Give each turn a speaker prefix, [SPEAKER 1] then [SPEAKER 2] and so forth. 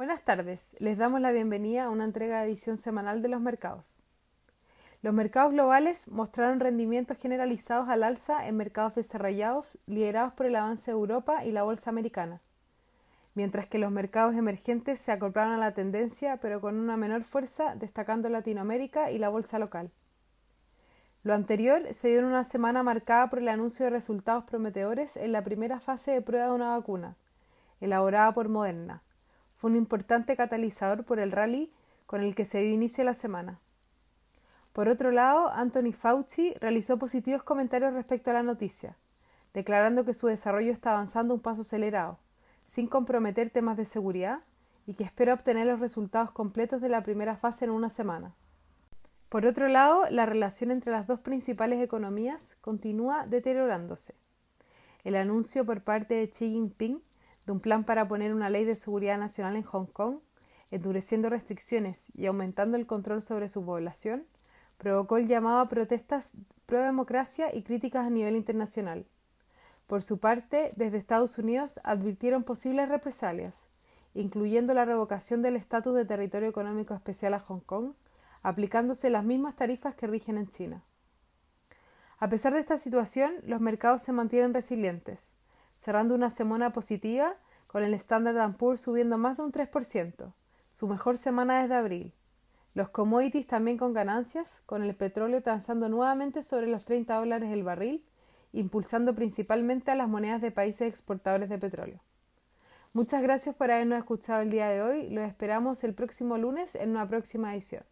[SPEAKER 1] Buenas tardes, les damos la bienvenida a una entrega de edición semanal de los mercados. Los mercados globales mostraron rendimientos generalizados al alza en mercados desarrollados liderados por el avance de Europa y la bolsa americana, mientras que los mercados emergentes se acoplaron a la tendencia pero con una menor fuerza, destacando Latinoamérica y la bolsa local. Lo anterior se dio en una semana marcada por el anuncio de resultados prometedores en la primera fase de prueba de una vacuna, elaborada por Moderna. Fue un importante catalizador por el rally con el que se dio inicio la semana. Por otro lado, Anthony Fauci realizó positivos comentarios respecto a la noticia, declarando que su desarrollo está avanzando un paso acelerado, sin comprometer temas de seguridad, y que espera obtener los resultados completos de la primera fase en una semana. Por otro lado, la relación entre las dos principales economías continúa deteriorándose. El anuncio por parte de Xi Jinping un plan para poner una ley de seguridad nacional en Hong Kong, endureciendo restricciones y aumentando el control sobre su población, provocó el llamado a protestas pro democracia y críticas a nivel internacional. Por su parte, desde Estados Unidos advirtieron posibles represalias, incluyendo la revocación del estatus de territorio económico especial a Hong Kong, aplicándose las mismas tarifas que rigen en China. A pesar de esta situación, los mercados se mantienen resilientes, cerrando una semana positiva con el Standard Poor's subiendo más de un 3%, su mejor semana desde abril, los commodities también con ganancias, con el petróleo transando nuevamente sobre los 30 dólares el barril, impulsando principalmente a las monedas de países exportadores de petróleo. Muchas gracias por habernos escuchado el día de hoy. Los esperamos el próximo lunes en una próxima edición.